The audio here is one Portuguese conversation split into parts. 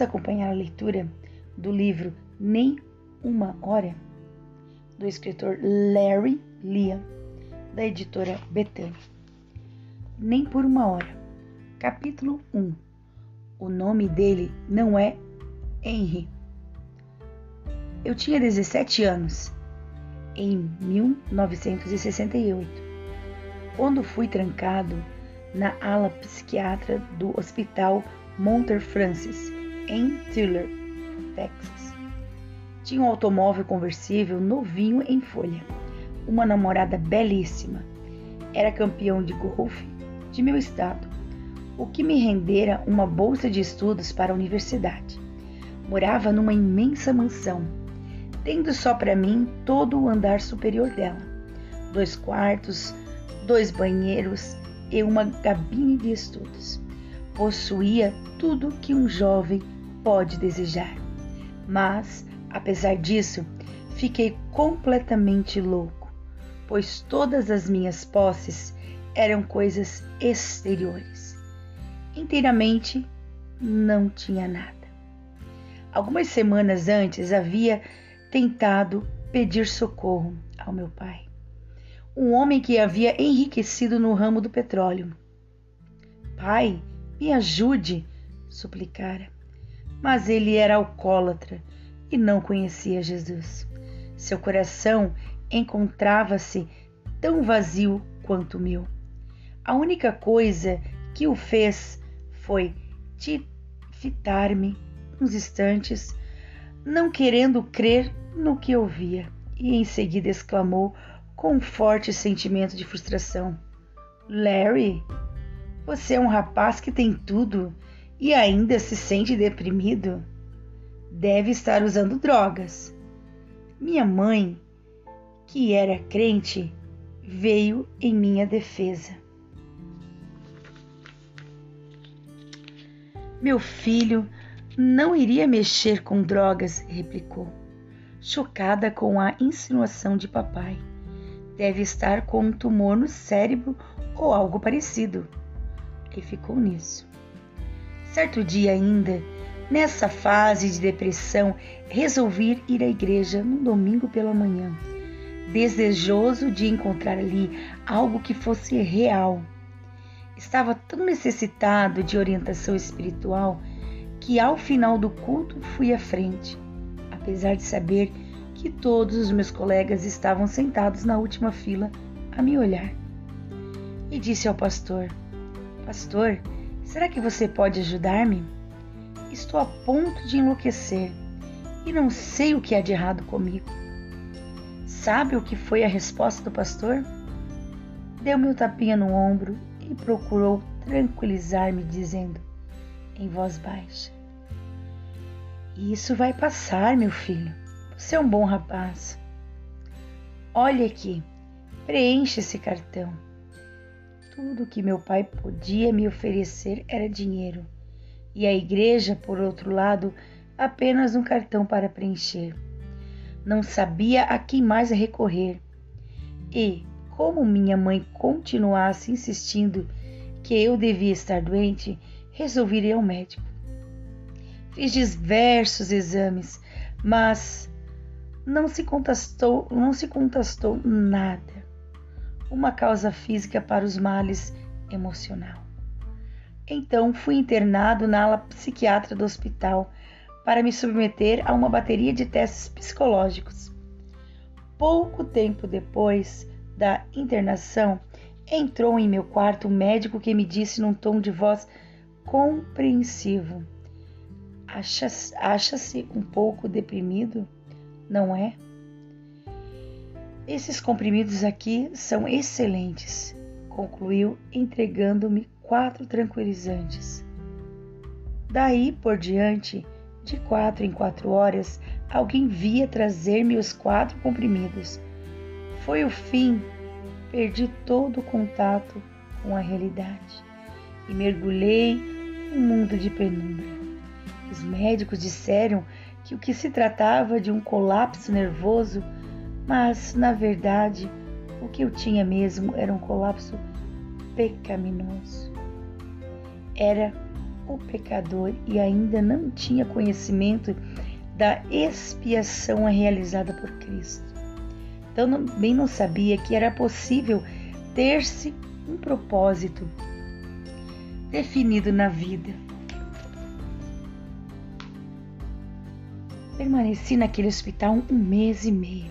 Vamos acompanhar a leitura do livro Nem Uma Hora, do escritor Larry Liam, da editora Betânia. Nem por uma hora. Capítulo 1. O nome dele não é Henry. Eu tinha 17 anos em 1968, quando fui trancado na ala psiquiatra do Hospital Monter Francis, em Tiller, Texas. Tinha um automóvel conversível novinho em folha, uma namorada belíssima. Era campeão de golfe de meu estado, o que me rendera uma bolsa de estudos para a universidade. Morava numa imensa mansão, tendo só para mim todo o andar superior dela. Dois quartos, dois banheiros e uma cabine de estudos. Possuía tudo que um jovem pode desejar. Mas, apesar disso, fiquei completamente louco, pois todas as minhas posses eram coisas exteriores. Inteiramente não tinha nada. Algumas semanas antes havia tentado pedir socorro ao meu pai, um homem que havia enriquecido no ramo do petróleo. Pai, me ajude, suplicara. Mas ele era alcoólatra e não conhecia Jesus. Seu coração encontrava-se tão vazio quanto o meu. A única coisa que o fez foi fitar-me uns instantes, não querendo crer no que ouvia, e em seguida exclamou com um forte sentimento de frustração: Larry, você é um rapaz que tem tudo e ainda se sente deprimido? Deve estar usando drogas. Minha mãe, que era crente, veio em minha defesa. Meu filho não iria mexer com drogas, replicou, chocada com a insinuação de papai. Deve estar com um tumor no cérebro ou algo parecido. E ficou nisso. Certo dia ainda, nessa fase de depressão, resolvi ir à igreja num domingo pela manhã, desejoso de encontrar ali algo que fosse real. Estava tão necessitado de orientação espiritual que ao final do culto fui à frente, apesar de saber que todos os meus colegas estavam sentados na última fila a me olhar. E disse ao pastor: Pastor, Será que você pode ajudar-me? Estou a ponto de enlouquecer e não sei o que há de errado comigo. Sabe o que foi a resposta do pastor? Deu-me um tapinha no ombro e procurou tranquilizar-me, dizendo em voz baixa: Isso vai passar, meu filho. Você é um bom rapaz. Olhe aqui, preencha esse cartão. Tudo que meu pai podia me oferecer era dinheiro, e a igreja, por outro lado, apenas um cartão para preencher. Não sabia a quem mais recorrer. E, como minha mãe continuasse insistindo que eu devia estar doente, resolvi ir ao médico. Fiz diversos exames, mas não se contestou, não se contestou nada uma causa física para os males emocional. Então fui internado na ala psiquiatra do hospital para me submeter a uma bateria de testes psicológicos. Pouco tempo depois da internação, entrou em meu quarto um médico que me disse num tom de voz compreensivo: Acha-se acha um pouco deprimido, não é? Esses comprimidos aqui são excelentes, concluiu, entregando-me quatro tranquilizantes. Daí por diante, de quatro em quatro horas, alguém via trazer-me os quatro comprimidos. Foi o fim, perdi todo o contato com a realidade e mergulhei num mundo de penumbra. Os médicos disseram que o que se tratava de um colapso nervoso mas, na verdade, o que eu tinha mesmo era um colapso pecaminoso. Era o pecador e ainda não tinha conhecimento da expiação realizada por Cristo. Também não sabia que era possível ter-se um propósito definido na vida. Permaneci naquele hospital um mês e meio,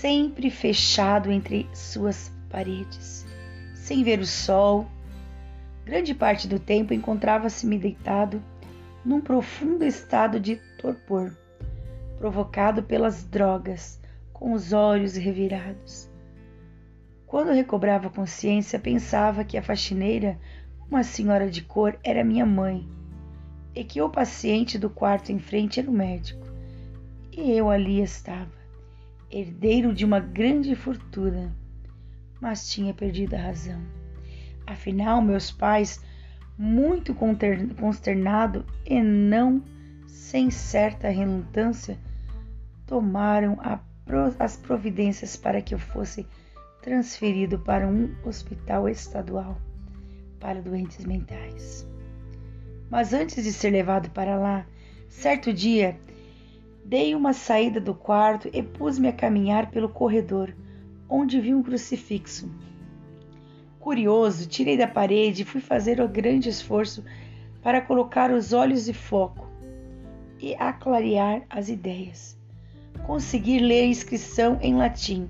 sempre fechado entre suas paredes, sem ver o sol. Grande parte do tempo encontrava-se-me deitado num profundo estado de torpor, provocado pelas drogas, com os olhos revirados. Quando recobrava consciência, pensava que a faxineira, uma senhora de cor, era minha mãe e que o paciente do quarto em frente era o médico. E eu ali estava, herdeiro de uma grande fortuna, mas tinha perdido a razão. Afinal, meus pais, muito consternado e não sem certa relutância, tomaram as providências para que eu fosse transferido para um hospital estadual para doentes mentais. Mas antes de ser levado para lá, certo dia, dei uma saída do quarto e pus-me a caminhar pelo corredor, onde vi um crucifixo. Curioso, tirei da parede e fui fazer o grande esforço para colocar os olhos de foco e aclarear as ideias. Consegui ler a inscrição em latim,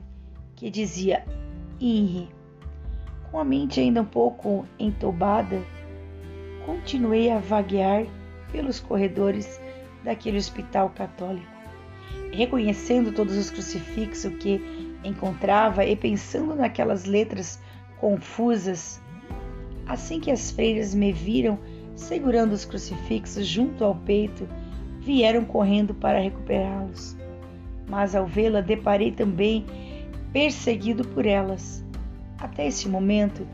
que dizia INRI. Com a mente ainda um pouco entobada, continuei a vaguear pelos corredores daquele hospital católico, reconhecendo todos os crucifixos que encontrava e pensando naquelas letras confusas. Assim que as freiras me viram segurando os crucifixos junto ao peito, vieram correndo para recuperá-los. Mas ao vê-la, deparei também perseguido por elas. Até esse momento,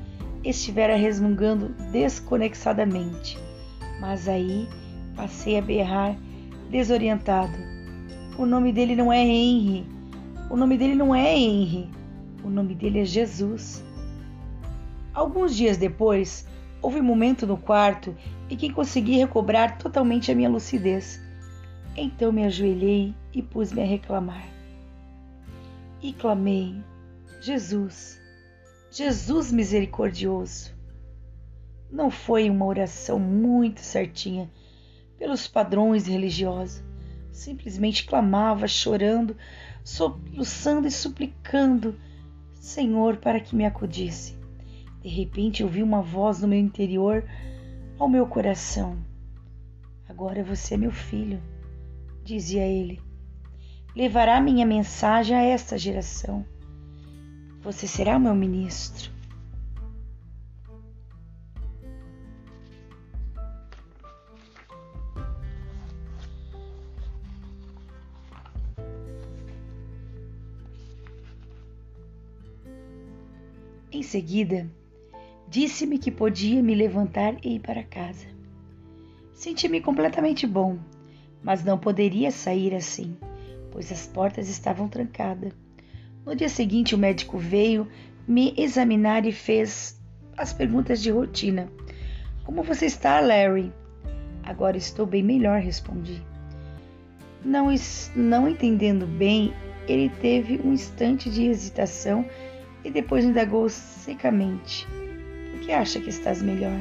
estivera resmungando desconexadamente, mas aí passei a berrar desorientado. O nome dele não é Henry. O nome dele não é Henry. O nome dele é Jesus. Alguns dias depois, houve um momento no quarto em que consegui recobrar totalmente a minha lucidez. Então me ajoelhei e pus-me a reclamar e clamei: Jesus, Jesus misericordioso. Não foi uma oração muito certinha pelos padrões religiosos. Simplesmente clamava, chorando, soluçando e suplicando, Senhor, para que me acudisse. De repente ouvi uma voz no meu interior, ao meu coração. Agora você é meu filho, dizia ele levará minha mensagem a esta geração. Você será meu ministro. Em seguida, disse-me que podia me levantar e ir para casa. Senti-me completamente bom, mas não poderia sair assim pois as portas estavam trancadas. No dia seguinte, o médico veio me examinar e fez as perguntas de rotina. Como você está, Larry? Agora estou bem melhor, respondi. Não, não entendendo bem, ele teve um instante de hesitação e depois indagou secamente: Por que acha que estás melhor?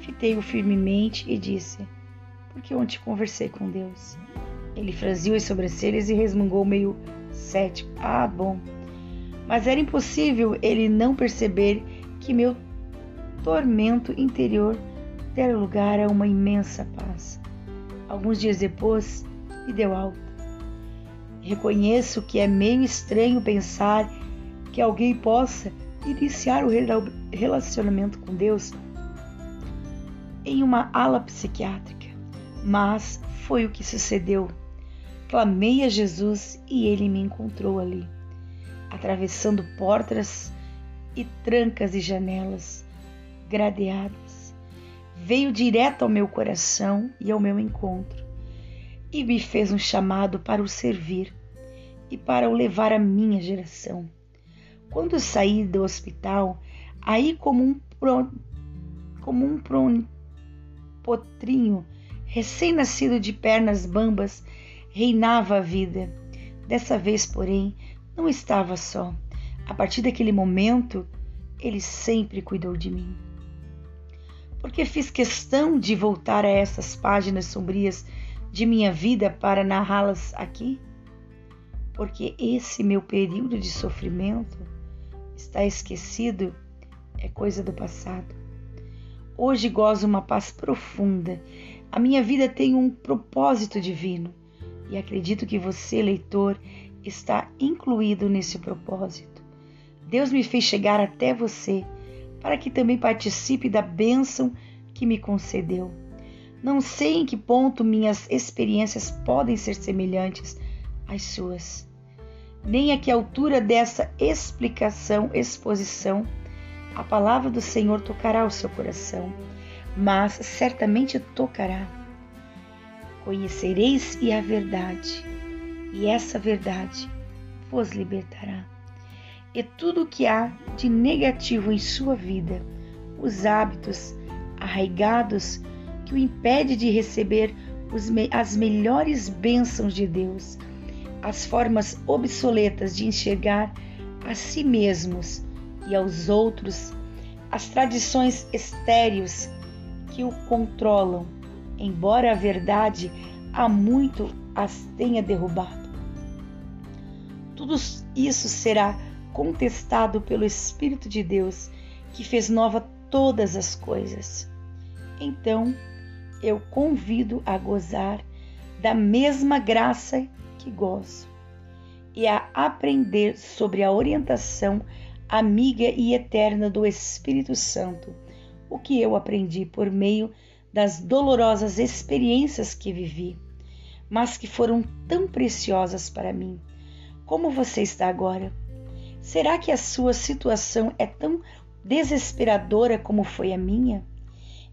Fitei-o firmemente e disse: Porque ontem conversei com Deus. Ele franziu as sobrancelhas e resmungou meio cético. Ah, bom. Mas era impossível ele não perceber que meu tormento interior dera lugar a uma imensa paz. Alguns dias depois, me deu alta. Reconheço que é meio estranho pensar que alguém possa iniciar o relacionamento com Deus em uma ala psiquiátrica, mas foi o que sucedeu. Clamei a Jesus e ele me encontrou ali, atravessando portas e trancas e janelas gradeadas. Veio direto ao meu coração e ao meu encontro e me fez um chamado para o servir e para o levar à minha geração. Quando saí do hospital, aí como um, como um potrinho, recém-nascido de pernas bambas, reinava a vida. Dessa vez, porém, não estava só. A partir daquele momento, ele sempre cuidou de mim. Porque fiz questão de voltar a essas páginas sombrias de minha vida para narrá-las aqui? Porque esse meu período de sofrimento está esquecido, é coisa do passado. Hoje gozo uma paz profunda. A minha vida tem um propósito divino e acredito que você, leitor, está incluído nesse propósito. Deus me fez chegar até você para que também participe da bênção que me concedeu. Não sei em que ponto minhas experiências podem ser semelhantes às suas, nem a que altura dessa explicação, exposição, a palavra do Senhor tocará o seu coração, mas certamente tocará. Conhecereis e a verdade, e essa verdade vos libertará. E tudo o que há de negativo em sua vida, os hábitos arraigados que o impede de receber as melhores bênçãos de Deus, as formas obsoletas de enxergar a si mesmos e aos outros, as tradições estéreis que o controlam, embora a verdade há muito as tenha derrubado. Tudo isso será contestado pelo Espírito de Deus, que fez nova todas as coisas. Então, eu convido a gozar da mesma graça que gozo e a aprender sobre a orientação amiga e eterna do Espírito Santo, o que eu aprendi por meio das dolorosas experiências que vivi, mas que foram tão preciosas para mim. Como você está agora? Será que a sua situação é tão desesperadora como foi a minha?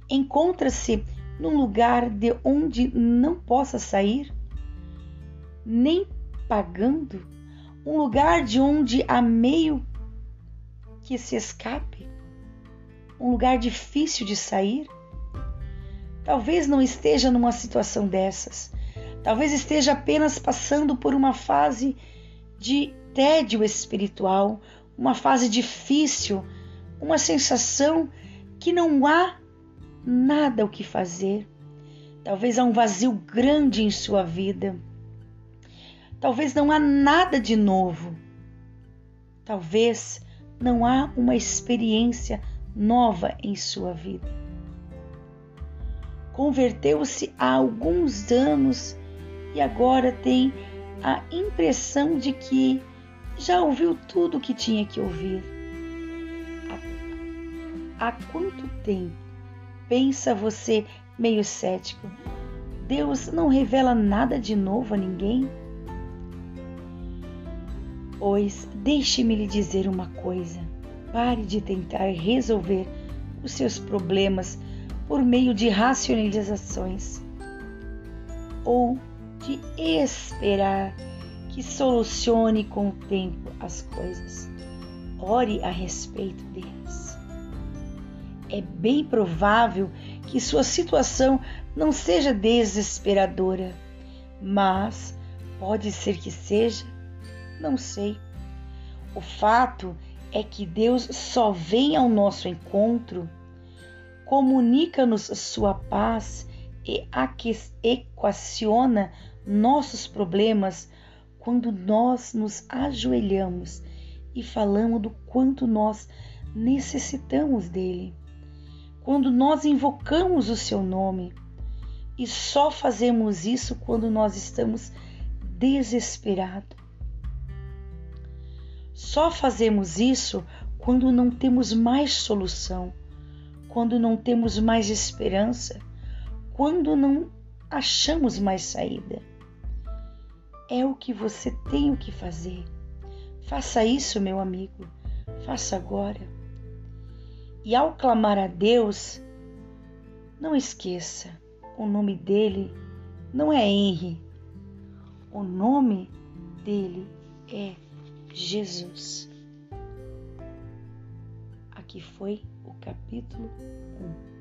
Encontra-se num lugar de onde não possa sair? Nem pagando? Um lugar de onde há meio que se escape? Um lugar difícil de sair? Talvez não esteja numa situação dessas. Talvez esteja apenas passando por uma fase de tédio espiritual, uma fase difícil, uma sensação que não há nada o que fazer. Talvez há um vazio grande em sua vida. Talvez não há nada de novo. Talvez não há uma experiência nova em sua vida. Converteu-se há alguns anos e agora tem a impressão de que já ouviu tudo o que tinha que ouvir. Há, quanto tempo pensa você meio cético? Deus não revela nada de novo a ninguém? Pois deixe-me lhe dizer uma coisa: pare de tentar resolver os seus problemas por meio de racionalizações ou de esperar que solucione com o tempo as coisas. Ore a respeito deles. É bem provável que sua situação não seja desesperadora, mas pode ser que seja, não sei. O fato é que Deus só vem ao nosso encontro, comunica-nos sua paz e equaciona nossos problemas quando nós nos ajoelhamos e falamos do quanto nós necessitamos dele. Quando nós invocamos o seu nome, e só fazemos isso quando nós estamos desesperados. Só fazemos isso quando não temos mais solução, quando não temos mais esperança, quando não achamos mais saída é o que você tem o que fazer. Faça isso, meu amigo. Faça agora. E ao clamar a Deus, não esqueça, o nome dele não é Henry. O nome dele é Jesus. Aqui foi o capítulo 1.